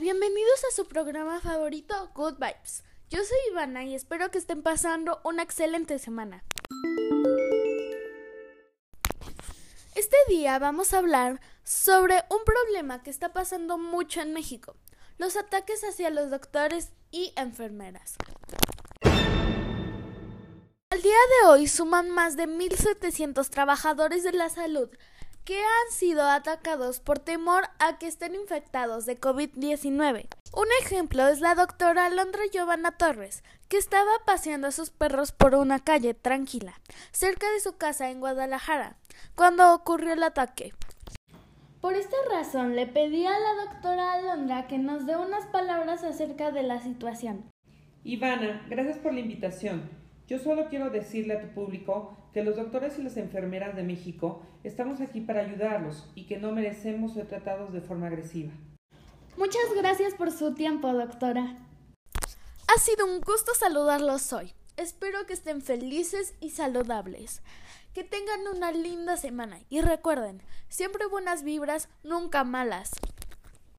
Bienvenidos a su programa favorito Good Vibes. Yo soy Ivana y espero que estén pasando una excelente semana. Este día vamos a hablar sobre un problema que está pasando mucho en México, los ataques hacia los doctores y enfermeras. Al día de hoy suman más de 1.700 trabajadores de la salud que han sido atacados por temor a que estén infectados de COVID-19. Un ejemplo es la doctora Alondra Giovanna Torres, que estaba paseando a sus perros por una calle tranquila, cerca de su casa en Guadalajara, cuando ocurrió el ataque. Por esta razón le pedí a la doctora Alondra que nos dé unas palabras acerca de la situación. Ivana, gracias por la invitación. Yo solo quiero decirle a tu público que los doctores y las enfermeras de México estamos aquí para ayudarlos y que no merecemos ser tratados de forma agresiva. Muchas gracias por su tiempo, doctora. Ha sido un gusto saludarlos hoy. Espero que estén felices y saludables. Que tengan una linda semana y recuerden, siempre buenas vibras, nunca malas.